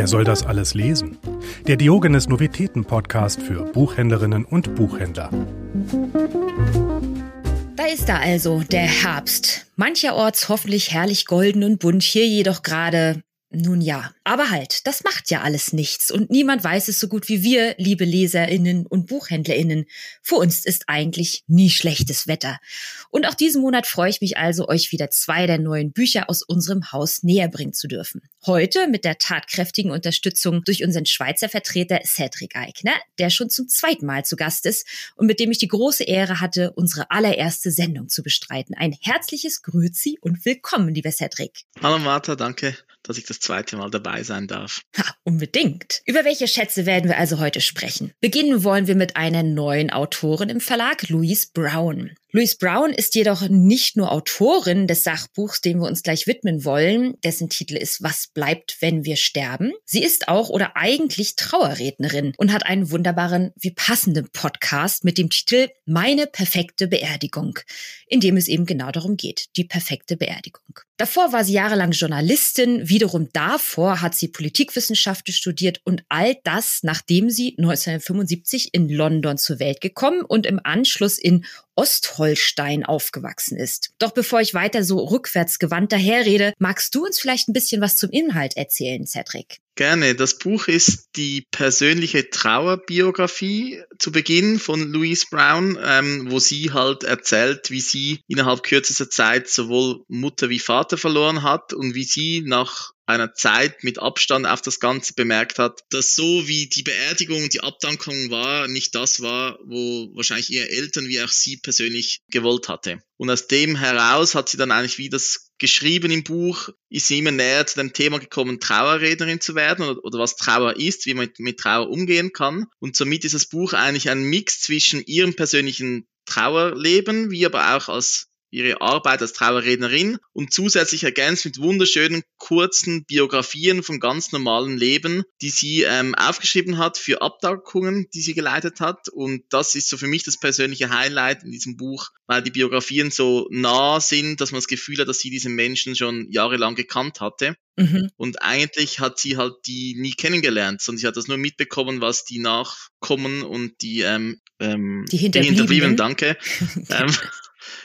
Wer soll das alles lesen? Der Diogenes Novitäten Podcast für Buchhändlerinnen und Buchhändler. Da ist er also, der Herbst. Mancherorts hoffentlich herrlich golden und bunt, hier jedoch gerade nun ja, aber halt, das macht ja alles nichts und niemand weiß es so gut wie wir, liebe Leserinnen und Buchhändlerinnen. Für uns ist eigentlich nie schlechtes Wetter. Und auch diesen Monat freue ich mich also, euch wieder zwei der neuen Bücher aus unserem Haus näher bringen zu dürfen. Heute mit der tatkräftigen Unterstützung durch unseren Schweizer Vertreter Cedric Eigner, der schon zum zweiten Mal zu Gast ist und mit dem ich die große Ehre hatte, unsere allererste Sendung zu bestreiten. Ein herzliches Grüezi und willkommen, lieber Cedric. Hallo Martha, danke dass ich das zweite Mal dabei sein darf. Ha, unbedingt. Über welche Schätze werden wir also heute sprechen? Beginnen wollen wir mit einer neuen Autorin im Verlag, Louise Brown. Louise Brown ist jedoch nicht nur Autorin des Sachbuchs, dem wir uns gleich widmen wollen, dessen Titel ist Was bleibt, wenn wir sterben. Sie ist auch oder eigentlich Trauerrednerin und hat einen wunderbaren, wie passenden Podcast mit dem Titel Meine perfekte Beerdigung, in dem es eben genau darum geht, die perfekte Beerdigung. Davor war sie jahrelang Journalistin, wiederum davor hat sie Politikwissenschaften studiert und all das, nachdem sie 1975 in London zur Welt gekommen und im Anschluss in Ostholstein aufgewachsen ist. Doch bevor ich weiter so rückwärts gewandt daherrede, magst du uns vielleicht ein bisschen was zum Inhalt erzählen, Cedric? Gerne. Das Buch ist die persönliche Trauerbiografie zu Beginn von Louise Brown, ähm, wo sie halt erzählt, wie sie innerhalb kürzester Zeit sowohl Mutter wie Vater verloren hat und wie sie nach einer Zeit mit Abstand auf das Ganze bemerkt hat, dass so wie die Beerdigung und die Abdankung war, nicht das war, wo wahrscheinlich ihre Eltern wie auch sie persönlich gewollt hatte. Und aus dem heraus hat sie dann eigentlich wie das geschrieben im Buch, ist sie immer näher zu dem Thema gekommen, Trauerrednerin zu werden oder, oder was Trauer ist, wie man mit, mit Trauer umgehen kann. Und somit ist das Buch eigentlich ein Mix zwischen ihrem persönlichen Trauerleben, wie aber auch als ihre Arbeit als Trauerrednerin und zusätzlich ergänzt mit wunderschönen kurzen Biografien vom ganz normalen Leben, die sie ähm, aufgeschrieben hat für Abdankungen, die sie geleitet hat. Und das ist so für mich das persönliche Highlight in diesem Buch, weil die Biografien so nah sind, dass man das Gefühl hat, dass sie diesen Menschen schon jahrelang gekannt hatte. Mhm. Und eigentlich hat sie halt die nie kennengelernt, sondern sie hat das nur mitbekommen, was die Nachkommen und die, ähm, ähm, die Hinterbliebenen, die Hinterbliebenen danke, ähm,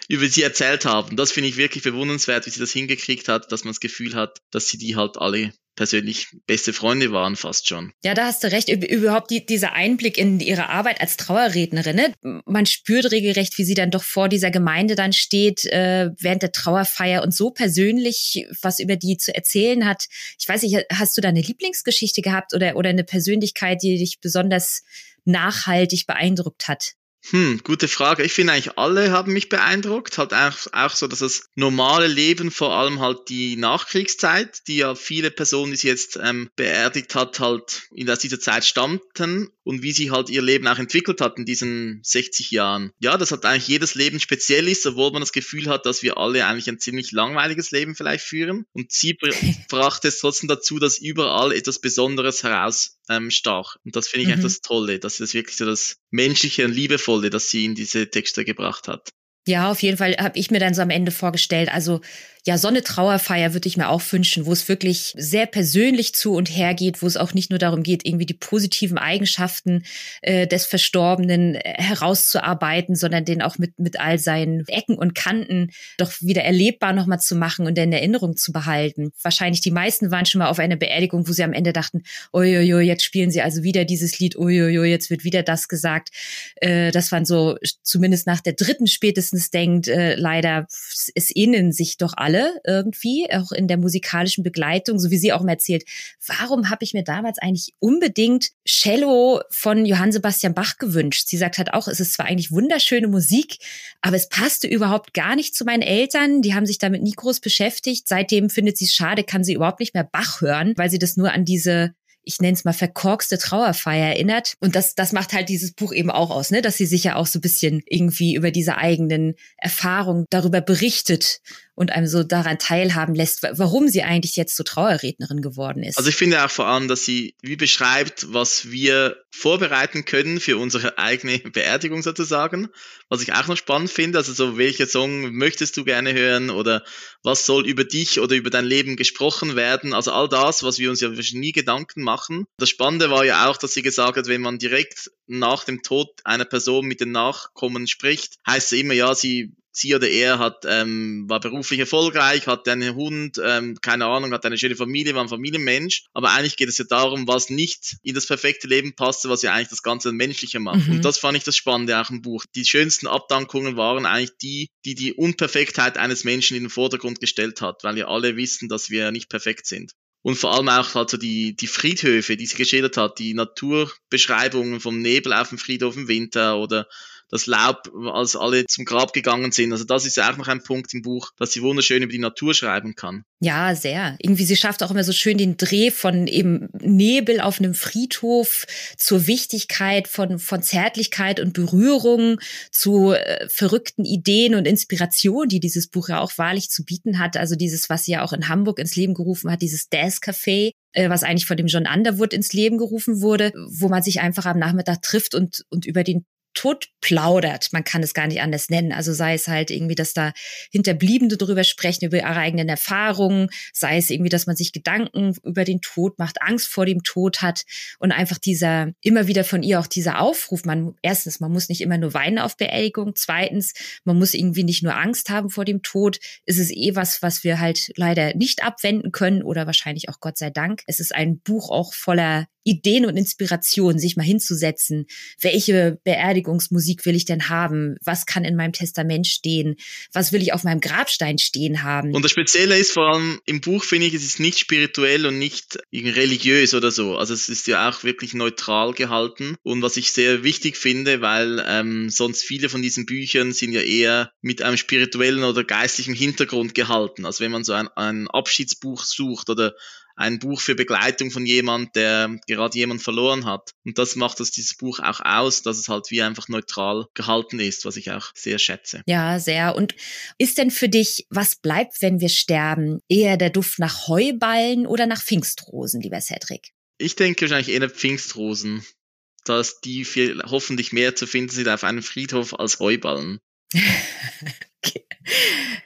über sie erzählt haben. Das finde ich wirklich bewundernswert, wie sie das hingekriegt hat, dass man das Gefühl hat, dass sie die halt alle persönlich beste Freunde waren fast schon. Ja, da hast du recht. Überhaupt die, dieser Einblick in ihre Arbeit als Trauerrednerin. Ne? Man spürt regelrecht, wie sie dann doch vor dieser Gemeinde dann steht äh, während der Trauerfeier und so persönlich was über die zu erzählen hat. Ich weiß nicht, hast du da eine Lieblingsgeschichte gehabt oder, oder eine Persönlichkeit, die dich besonders nachhaltig beeindruckt hat? Hm, gute Frage. Ich finde eigentlich alle haben mich beeindruckt. Halt auch, auch so, dass das normale Leben, vor allem halt die Nachkriegszeit, die ja viele Personen, die sie jetzt ähm, beerdigt hat, halt in dieser Zeit stammten und wie sie halt ihr Leben auch entwickelt hat in diesen 60 Jahren. Ja, dass halt eigentlich jedes Leben speziell ist, obwohl man das Gefühl hat, dass wir alle eigentlich ein ziemlich langweiliges Leben vielleicht führen. Und sie brachte es trotzdem dazu, dass überall etwas Besonderes herausstach. Ähm, und das finde ich mhm. eigentlich das Tolle, dass das wirklich so das Menschliche und Liebevolle, das sie in diese Texte gebracht hat. Ja, auf jeden Fall habe ich mir dann so am Ende vorgestellt, also ja, so eine Trauerfeier würde ich mir auch wünschen, wo es wirklich sehr persönlich zu und her geht, wo es auch nicht nur darum geht, irgendwie die positiven Eigenschaften äh, des Verstorbenen äh, herauszuarbeiten, sondern den auch mit, mit all seinen Ecken und Kanten doch wieder erlebbar nochmal zu machen und in Erinnerung zu behalten. Wahrscheinlich die meisten waren schon mal auf einer Beerdigung, wo sie am Ende dachten, uiuiui, jetzt spielen sie also wieder dieses Lied, uiuiui, jetzt wird wieder das gesagt. Äh, das waren so, zumindest nach der dritten spätestens denkt, äh, leider, es innen sich doch alle alle irgendwie, auch in der musikalischen Begleitung, so wie sie auch mal erzählt, warum habe ich mir damals eigentlich unbedingt Cello von Johann Sebastian Bach gewünscht? Sie sagt halt auch, es ist zwar eigentlich wunderschöne Musik, aber es passte überhaupt gar nicht zu meinen Eltern. Die haben sich damit nie groß beschäftigt. Seitdem findet sie es schade, kann sie überhaupt nicht mehr Bach hören, weil sie das nur an diese ich nenne es mal verkorkste Trauerfeier erinnert. Und das, das macht halt dieses Buch eben auch aus, ne? dass sie sich ja auch so ein bisschen irgendwie über diese eigenen Erfahrungen darüber berichtet und einem so daran teilhaben lässt, warum sie eigentlich jetzt so Trauerrednerin geworden ist. Also ich finde auch vor allem, dass sie wie beschreibt, was wir vorbereiten können für unsere eigene Beerdigung sozusagen. Was ich auch noch spannend finde, also so, welcher Song möchtest du gerne hören oder was soll über dich oder über dein Leben gesprochen werden? Also all das, was wir uns ja nie Gedanken machen. Das Spannende war ja auch, dass sie gesagt hat, wenn man direkt nach dem Tod einer Person mit den Nachkommen spricht, heißt es immer, ja, sie sie oder er hat, ähm, war beruflich erfolgreich, hat einen Hund, ähm, keine Ahnung, hat eine schöne Familie, war ein Familienmensch. Aber eigentlich geht es ja darum, was nicht in das perfekte Leben passte, was ja eigentlich das Ganze menschlicher macht. Mhm. Und das fand ich das Spannende auch im Buch. Die schönsten Abdankungen waren eigentlich die, die die Unperfektheit eines Menschen in den Vordergrund gestellt hat, weil wir alle wissen, dass wir nicht perfekt sind. Und vor allem auch also die, die Friedhöfe, die sie geschildert hat, die Naturbeschreibungen vom Nebel auf dem Friedhof im Winter oder das Laub, als alle zum Grab gegangen sind. Also das ist ja auch noch ein Punkt im Buch, dass sie wunderschön über die Natur schreiben kann. Ja, sehr. Irgendwie, sie schafft auch immer so schön den Dreh von eben Nebel auf einem Friedhof zur Wichtigkeit von, von Zärtlichkeit und Berührung zu äh, verrückten Ideen und Inspirationen, die dieses Buch ja auch wahrlich zu bieten hat. Also dieses, was sie ja auch in Hamburg ins Leben gerufen hat, dieses Dance Café, äh, was eigentlich von dem John Underwood ins Leben gerufen wurde, wo man sich einfach am Nachmittag trifft und, und über den tot plaudert. Man kann es gar nicht anders nennen. Also sei es halt irgendwie, dass da Hinterbliebene darüber sprechen, über ihre eigenen Erfahrungen, sei es irgendwie, dass man sich Gedanken über den Tod macht, Angst vor dem Tod hat und einfach dieser, immer wieder von ihr auch dieser Aufruf. Man, erstens, man muss nicht immer nur weinen auf Beerdigung. Zweitens, man muss irgendwie nicht nur Angst haben vor dem Tod. Es ist eh was, was wir halt leider nicht abwenden können oder wahrscheinlich auch Gott sei Dank. Es ist ein Buch auch voller Ideen und Inspirationen, sich mal hinzusetzen. Welche Beerdigungsmusik will ich denn haben? Was kann in meinem Testament stehen? Was will ich auf meinem Grabstein stehen haben? Und das Spezielle ist vor allem im Buch, finde ich, es ist nicht spirituell und nicht religiös oder so. Also es ist ja auch wirklich neutral gehalten. Und was ich sehr wichtig finde, weil ähm, sonst viele von diesen Büchern sind ja eher mit einem spirituellen oder geistlichen Hintergrund gehalten. Also wenn man so ein, ein Abschiedsbuch sucht oder ein Buch für Begleitung von jemand, der gerade jemand verloren hat. Und das macht das dieses Buch auch aus, dass es halt wie einfach neutral gehalten ist, was ich auch sehr schätze. Ja, sehr. Und ist denn für dich, was bleibt, wenn wir sterben? Eher der Duft nach Heuballen oder nach Pfingstrosen, lieber Cedric? Ich denke wahrscheinlich eher Pfingstrosen, dass die viel, hoffentlich mehr zu finden sind auf einem Friedhof als Heuballen. okay.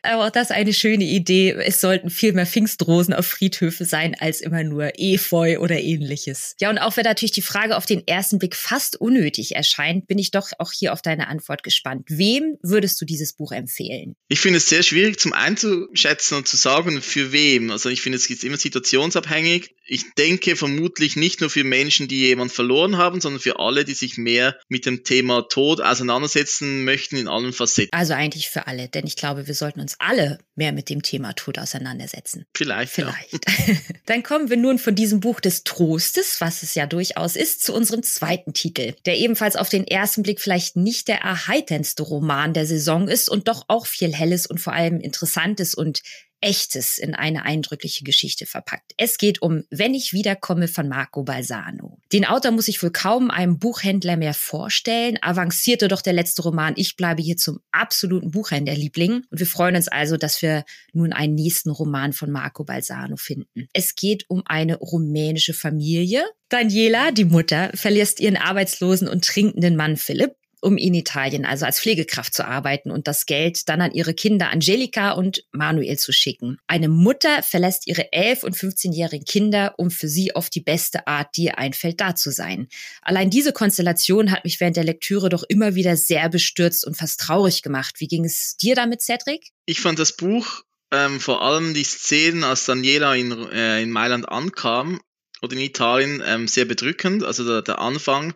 Aber auch das eine schöne Idee. Es sollten viel mehr Pfingstrosen auf Friedhöfe sein, als immer nur Efeu oder ähnliches. Ja, und auch wenn natürlich die Frage auf den ersten Blick fast unnötig erscheint, bin ich doch auch hier auf deine Antwort gespannt. Wem würdest du dieses Buch empfehlen? Ich finde es sehr schwierig zum einzuschätzen und zu sagen, für wem. Also ich finde, es ist immer situationsabhängig. Ich denke vermutlich nicht nur für Menschen, die jemand verloren haben, sondern für alle, die sich mehr mit dem Thema Tod auseinandersetzen möchten in allen Facetten. Also eigentlich für alle, denn ich glaube, wir sollten uns alle mehr mit dem Thema Tod auseinandersetzen. Vielleicht. Vielleicht. Ja. Dann kommen wir nun von diesem Buch des Trostes, was es ja durchaus ist, zu unserem zweiten Titel, der ebenfalls auf den ersten Blick vielleicht nicht der erheiterndste Roman der Saison ist und doch auch viel Helles und vor allem Interessantes und Echtes in eine eindrückliche Geschichte verpackt. Es geht um Wenn ich wiederkomme von Marco Balsano. Den Autor muss ich wohl kaum einem Buchhändler mehr vorstellen. Avancierte doch der letzte Roman. Ich bleibe hier zum absoluten Buchhändlerliebling. Und wir freuen uns also, dass wir nun einen nächsten Roman von Marco Balsano finden. Es geht um eine rumänische Familie. Daniela, die Mutter, verlässt ihren arbeitslosen und trinkenden Mann Philipp um in Italien, also als Pflegekraft zu arbeiten und das Geld dann an ihre Kinder Angelika und Manuel zu schicken. Eine Mutter verlässt ihre 11- und 15-jährigen Kinder, um für sie auf die beste Art, die ihr einfällt, da zu sein. Allein diese Konstellation hat mich während der Lektüre doch immer wieder sehr bestürzt und fast traurig gemacht. Wie ging es dir damit, Cedric? Ich fand das Buch ähm, vor allem die Szenen, als Daniela in, äh, in Mailand ankam oder in Italien, ähm, sehr bedrückend. Also der, der Anfang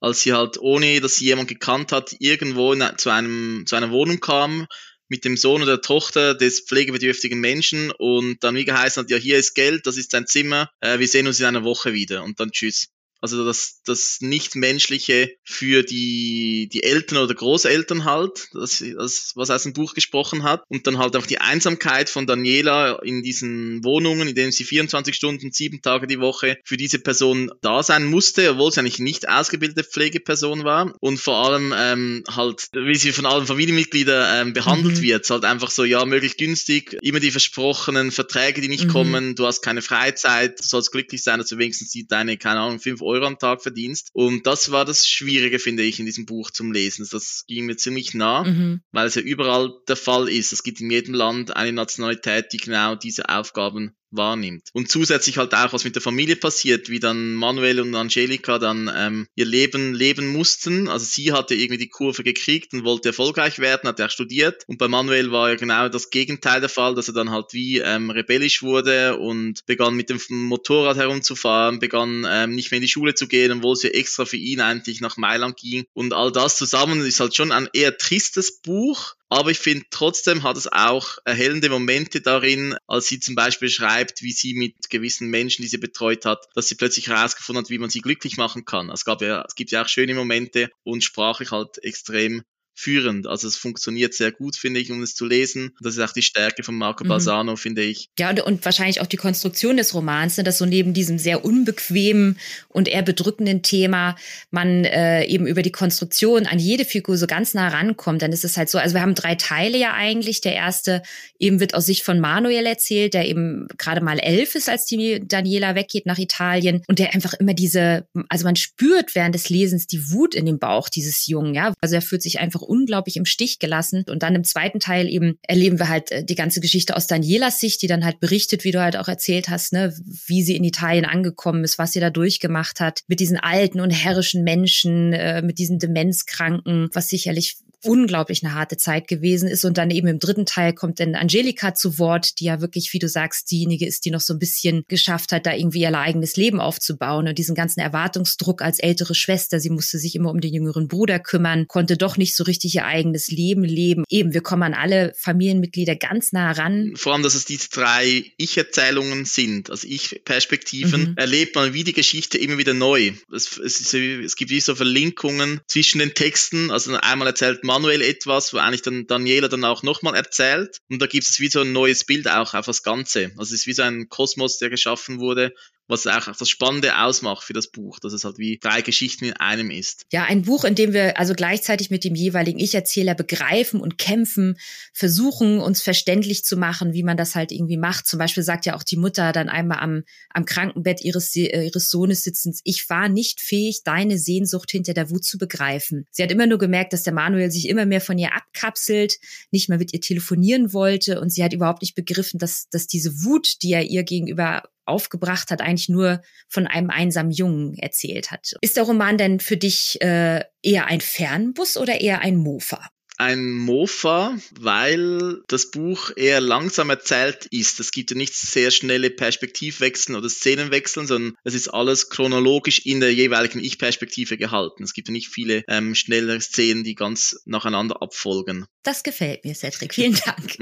als sie halt, ohne dass sie jemand gekannt hat, irgendwo in, zu, einem, zu einer Wohnung kam mit dem Sohn oder der Tochter des pflegebedürftigen Menschen und dann wie geheißen hat, ja, hier ist Geld, das ist sein Zimmer, äh, wir sehen uns in einer Woche wieder und dann tschüss. Also das, das Nichtmenschliche für die, die Eltern oder Großeltern halt, das, das, was aus dem Buch gesprochen hat. Und dann halt auch die Einsamkeit von Daniela in diesen Wohnungen, in denen sie 24 Stunden, sieben Tage die Woche für diese Person da sein musste, obwohl sie eigentlich nicht ausgebildete Pflegeperson war. Und vor allem ähm, halt, wie sie von allen Familienmitgliedern ähm, behandelt mhm. wird. halt einfach so, ja, möglichst günstig, immer die versprochenen Verträge, die nicht mhm. kommen, du hast keine Freizeit, du sollst glücklich sein, dass du wenigstens deine, keine Ahnung, fünf Euro Euro am Tag verdienst. Und das war das Schwierige, finde ich, in diesem Buch zum Lesen. Das ging mir ziemlich nah, mhm. weil es ja überall der Fall ist. Es gibt in jedem Land eine Nationalität, die genau diese Aufgaben wahrnimmt. Und zusätzlich halt auch, was mit der Familie passiert, wie dann Manuel und Angelika dann ähm, ihr Leben leben mussten. Also sie hatte irgendwie die Kurve gekriegt und wollte erfolgreich werden, hat ja studiert. Und bei Manuel war ja genau das Gegenteil der Fall, dass er dann halt wie ähm, rebellisch wurde und begann mit dem Motorrad herumzufahren, begann ähm, nicht mehr in die Schule zu gehen, obwohl sie extra für ihn eigentlich nach Mailand ging. Und all das zusammen ist halt schon ein eher tristes Buch, aber ich finde trotzdem hat es auch erhellende Momente darin, als sie zum Beispiel schreibt, wie sie mit gewissen Menschen, die sie betreut hat, dass sie plötzlich herausgefunden hat, wie man sie glücklich machen kann. Es, gab ja, es gibt ja auch schöne Momente und sprachlich halt extrem führend. Also es funktioniert sehr gut, finde ich, um es zu lesen. Das ist auch die Stärke von Marco mhm. Balsano, finde ich. Ja, und, und, wahrscheinlich auch die Konstruktion des Romans, ne, dass so neben diesem sehr unbequemen und eher bedrückenden Thema man äh, eben über die Konstruktion an jede Figur so ganz nah rankommt. Dann ist es halt so, also wir haben drei Teile ja eigentlich. Der erste eben wird aus Sicht von Manuel erzählt, der eben gerade mal elf ist, als die Daniela weggeht nach Italien und der einfach immer diese, also man spürt während des Lesens die Wut in dem Bauch dieses Jungen, ja. Also er fühlt sich einfach unglaublich im Stich gelassen. Und dann im zweiten Teil eben erleben wir halt äh, die ganze Geschichte aus Danielas Sicht, die dann halt berichtet, wie du halt auch erzählt hast, ne, wie sie in Italien angekommen ist, was sie da durchgemacht hat, mit diesen alten und herrischen Menschen, äh, mit diesen Demenzkranken, was sicherlich unglaublich eine harte Zeit gewesen ist. Und dann eben im dritten Teil kommt dann Angelika zu Wort, die ja wirklich, wie du sagst, diejenige ist, die noch so ein bisschen geschafft hat, da irgendwie ihr eigenes Leben aufzubauen und diesen ganzen Erwartungsdruck als ältere Schwester. Sie musste sich immer um den jüngeren Bruder kümmern, konnte doch nicht so richtig ihr eigenes Leben leben. Eben, wir kommen an alle Familienmitglieder ganz nah ran. Vor allem, dass es diese drei Ich-Erzählungen sind, also Ich-Perspektiven, mhm. erlebt man wie die Geschichte immer wieder neu. Es, es, es gibt wie so Verlinkungen zwischen den Texten. Also einmal erzählt man Manuel etwas, wo eigentlich dann Daniela dann auch nochmal erzählt. Und da gibt es wie so ein neues Bild auch auf das Ganze. Also es ist wie so ein Kosmos, der geschaffen wurde, was auch das Spannende ausmacht für das Buch, dass es halt wie drei Geschichten in einem ist. Ja, ein Buch, in dem wir also gleichzeitig mit dem jeweiligen Ich-Erzähler begreifen und kämpfen, versuchen, uns verständlich zu machen, wie man das halt irgendwie macht. Zum Beispiel sagt ja auch die Mutter dann einmal am, am Krankenbett ihres, äh, ihres Sohnes sitzend, ich war nicht fähig, deine Sehnsucht hinter der Wut zu begreifen. Sie hat immer nur gemerkt, dass der Manuel sich immer mehr von ihr abkapselt, nicht mehr mit ihr telefonieren wollte und sie hat überhaupt nicht begriffen, dass, dass diese Wut, die er ihr gegenüber aufgebracht hat, eigentlich nur von einem einsamen Jungen erzählt hat. Ist der Roman denn für dich äh, eher ein Fernbus oder eher ein Mofa? Ein Mofa, weil das Buch eher langsam erzählt ist. Es gibt ja nicht sehr schnelle Perspektivwechsel oder Szenenwechseln, sondern es ist alles chronologisch in der jeweiligen Ich-Perspektive gehalten. Es gibt ja nicht viele ähm, schnelle Szenen, die ganz nacheinander abfolgen. Das gefällt mir, Cedric. Vielen Dank.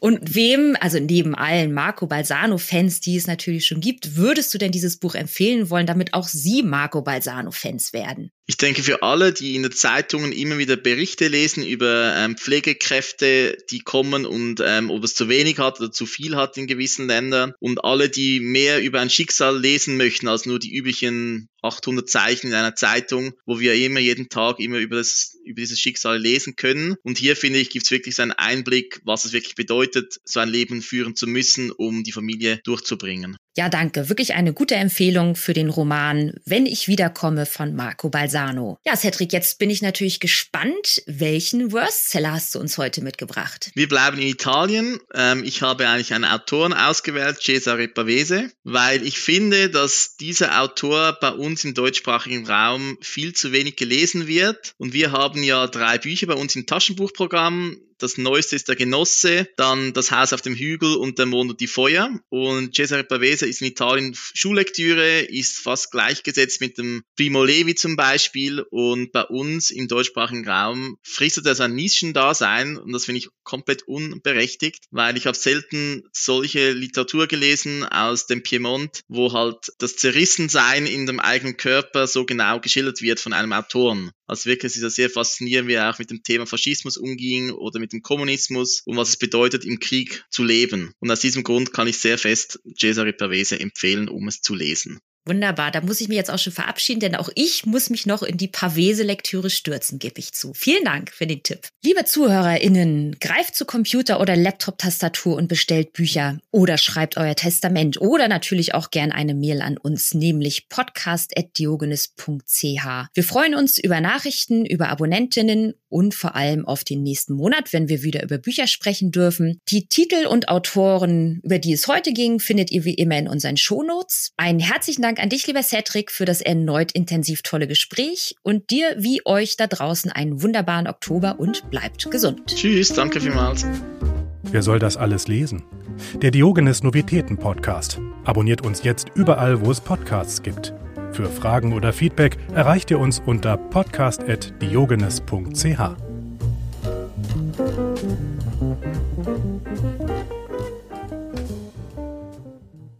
Und wem, also neben allen Marco Balsano-Fans, die es natürlich schon gibt, würdest du denn dieses Buch empfehlen wollen, damit auch sie Marco Balsano-Fans werden? Ich denke, für alle, die in den Zeitungen immer wieder Berichte lesen über ähm, Pflegekräfte, die kommen und ähm, ob es zu wenig hat oder zu viel hat in gewissen Ländern und alle, die mehr über ein Schicksal lesen möchten als nur die üblichen 800 Zeichen in einer Zeitung, wo wir immer jeden Tag immer über, das, über dieses Schicksal lesen können. Und hier finde ich, gibt es wirklich so einen Einblick, was es wirklich bedeutet, so ein Leben führen zu müssen, um die Familie durchzubringen. Ja, danke. Wirklich eine gute Empfehlung für den Roman Wenn ich wiederkomme von Marco Balsano. Ja, Cedric, jetzt bin ich natürlich gespannt, welchen Worstseller hast du uns heute mitgebracht? Wir bleiben in Italien. Ähm, ich habe eigentlich einen Autoren ausgewählt, Cesare Pavese, weil ich finde, dass dieser Autor bei uns im deutschsprachigen Raum viel zu wenig gelesen wird. Und wir haben ja drei Bücher bei uns im Taschenbuchprogramm das neueste ist der Genosse, dann das Haus auf dem Hügel und der Mond und die Feuer. Und Cesare Pavese ist in Italien Schullektüre, ist fast gleichgesetzt mit dem Primo Levi zum Beispiel. Und bei uns im deutschsprachigen Raum fristet er sein Nischendasein und das finde ich komplett unberechtigt, weil ich habe selten solche Literatur gelesen aus dem Piemont, wo halt das Zerrissensein in dem eigenen Körper so genau geschildert wird von einem Autoren. Also wirklich ist es sehr faszinierend, wie er auch mit dem Thema Faschismus umging oder mit dem Kommunismus und was es bedeutet, im Krieg zu leben. Und aus diesem Grund kann ich sehr fest Cesare Pavese empfehlen, um es zu lesen. Wunderbar, da muss ich mich jetzt auch schon verabschieden, denn auch ich muss mich noch in die Pavese-Lektüre stürzen, gebe ich zu. Vielen Dank für den Tipp. Liebe ZuhörerInnen, greift zu Computer- oder Laptop-Tastatur und bestellt Bücher oder schreibt euer Testament oder natürlich auch gern eine Mail an uns, nämlich podcast.diogenes.ch. Wir freuen uns über Nachrichten, über Abonnentinnen und vor allem auf den nächsten Monat, wenn wir wieder über Bücher sprechen dürfen. Die Titel und Autoren, über die es heute ging, findet ihr wie immer in unseren Shownotes. Einen herzlichen Dank Dank an dich, lieber Cedric, für das erneut intensiv tolle Gespräch und dir wie euch da draußen einen wunderbaren Oktober und bleibt gesund. Tschüss, danke vielmals. Wer soll das alles lesen? Der Diogenes Novitäten Podcast. Abonniert uns jetzt überall, wo es Podcasts gibt. Für Fragen oder Feedback erreicht ihr uns unter podcast.diogenes.ch.